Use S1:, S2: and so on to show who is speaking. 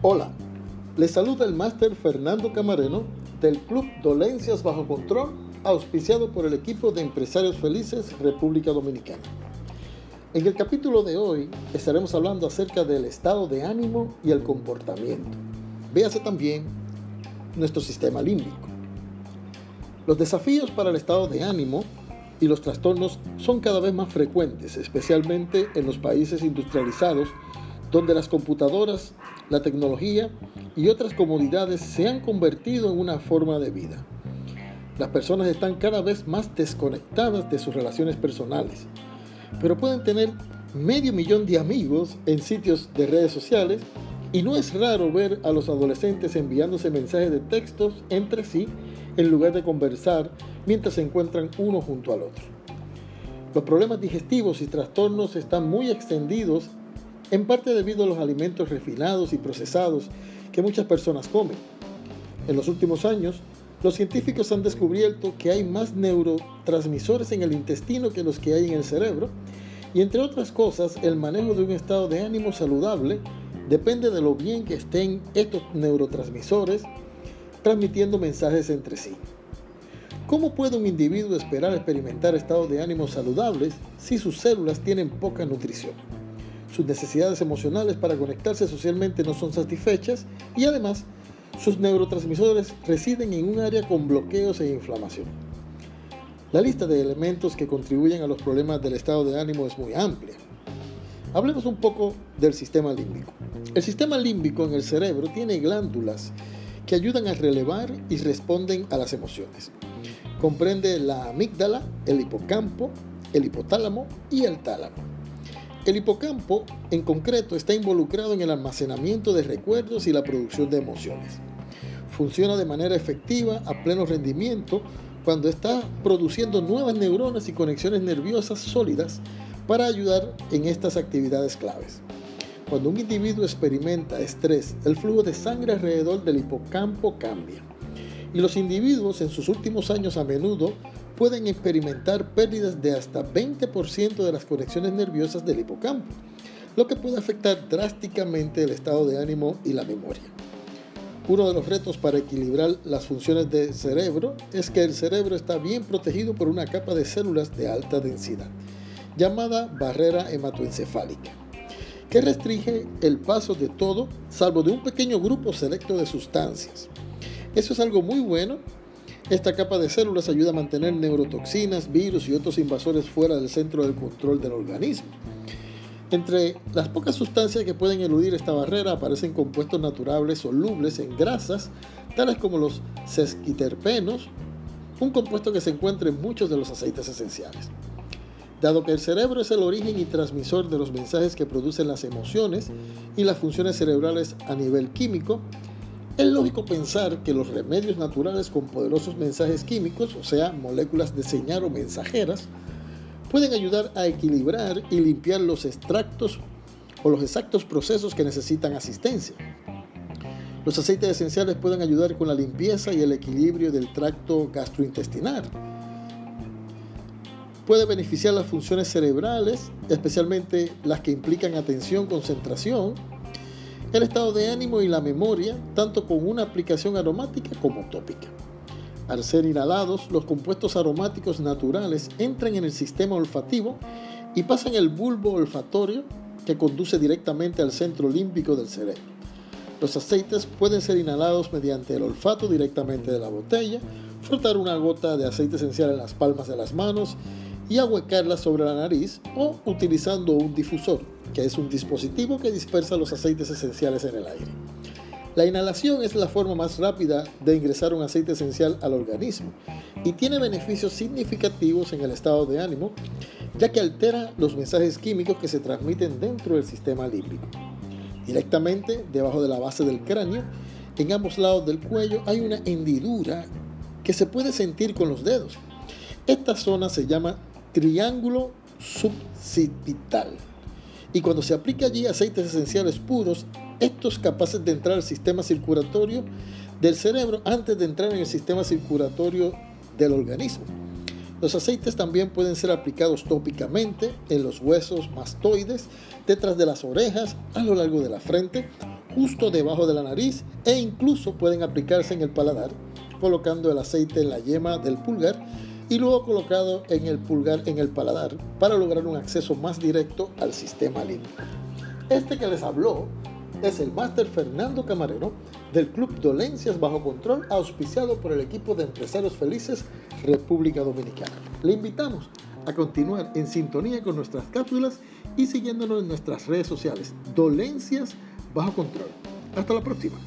S1: Hola, les saluda el máster Fernando Camareno del Club Dolencias Bajo Control, auspiciado por el equipo de Empresarios Felices República Dominicana. En el capítulo de hoy estaremos hablando acerca del estado de ánimo y el comportamiento. Véase también nuestro sistema límbico. Los desafíos para el estado de ánimo y los trastornos son cada vez más frecuentes, especialmente en los países industrializados, donde las computadoras la tecnología y otras comodidades se han convertido en una forma de vida. Las personas están cada vez más desconectadas de sus relaciones personales, pero pueden tener medio millón de amigos en sitios de redes sociales y no es raro ver a los adolescentes enviándose mensajes de textos entre sí en lugar de conversar mientras se encuentran uno junto al otro. Los problemas digestivos y trastornos están muy extendidos en parte debido a los alimentos refinados y procesados que muchas personas comen. En los últimos años, los científicos han descubierto que hay más neurotransmisores en el intestino que los que hay en el cerebro, y entre otras cosas, el manejo de un estado de ánimo saludable depende de lo bien que estén estos neurotransmisores transmitiendo mensajes entre sí. ¿Cómo puede un individuo esperar experimentar estados de ánimo saludables si sus células tienen poca nutrición? sus necesidades emocionales para conectarse socialmente no son satisfechas y además sus neurotransmisores residen en un área con bloqueos e inflamación. La lista de elementos que contribuyen a los problemas del estado de ánimo es muy amplia. Hablemos un poco del sistema límbico. El sistema límbico en el cerebro tiene glándulas que ayudan a relevar y responden a las emociones. Comprende la amígdala, el hipocampo, el hipotálamo y el tálamo. El hipocampo, en concreto, está involucrado en el almacenamiento de recuerdos y la producción de emociones. Funciona de manera efectiva a pleno rendimiento cuando está produciendo nuevas neuronas y conexiones nerviosas sólidas para ayudar en estas actividades claves. Cuando un individuo experimenta estrés, el flujo de sangre alrededor del hipocampo cambia. Y los individuos en sus últimos años a menudo pueden experimentar pérdidas de hasta 20% de las conexiones nerviosas del hipocampo, lo que puede afectar drásticamente el estado de ánimo y la memoria. Uno de los retos para equilibrar las funciones del cerebro es que el cerebro está bien protegido por una capa de células de alta densidad, llamada barrera hematoencefálica, que restringe el paso de todo salvo de un pequeño grupo selecto de sustancias. Eso es algo muy bueno esta capa de células ayuda a mantener neurotoxinas, virus y otros invasores fuera del centro del control del organismo. Entre las pocas sustancias que pueden eludir esta barrera aparecen compuestos naturales solubles en grasas, tales como los sesquiterpenos, un compuesto que se encuentra en muchos de los aceites esenciales. Dado que el cerebro es el origen y transmisor de los mensajes que producen las emociones y las funciones cerebrales a nivel químico, es lógico pensar que los remedios naturales con poderosos mensajes químicos, o sea, moléculas de señal o mensajeras, pueden ayudar a equilibrar y limpiar los extractos o los exactos procesos que necesitan asistencia. Los aceites esenciales pueden ayudar con la limpieza y el equilibrio del tracto gastrointestinal. Puede beneficiar las funciones cerebrales, especialmente las que implican atención, concentración, el estado de ánimo y la memoria, tanto con una aplicación aromática como tópica. Al ser inhalados, los compuestos aromáticos naturales entran en el sistema olfativo y pasan el bulbo olfatorio que conduce directamente al centro límbico del cerebro. Los aceites pueden ser inhalados mediante el olfato directamente de la botella, frotar una gota de aceite esencial en las palmas de las manos y ahuecarla sobre la nariz o utilizando un difusor, que es un dispositivo que dispersa los aceites esenciales en el aire. La inhalación es la forma más rápida de ingresar un aceite esencial al organismo y tiene beneficios significativos en el estado de ánimo, ya que altera los mensajes químicos que se transmiten dentro del sistema límbico. Directamente debajo de la base del cráneo, en ambos lados del cuello hay una hendidura que se puede sentir con los dedos. Esta zona se llama triángulo subcipital. Y cuando se aplica allí aceites esenciales puros, estos capaces de entrar al sistema circulatorio del cerebro antes de entrar en el sistema circulatorio del organismo. Los aceites también pueden ser aplicados tópicamente en los huesos mastoides, detrás de las orejas, a lo largo de la frente, justo debajo de la nariz e incluso pueden aplicarse en el paladar, colocando el aceite en la yema del pulgar y luego colocado en el pulgar en el paladar para lograr un acceso más directo al sistema límbico. Este que les habló es el máster Fernando Camarero del Club Dolencias Bajo Control, auspiciado por el equipo de empresarios felices República Dominicana. Le invitamos a continuar en sintonía con nuestras cápsulas y siguiéndonos en nuestras redes sociales, Dolencias Bajo Control. Hasta la próxima.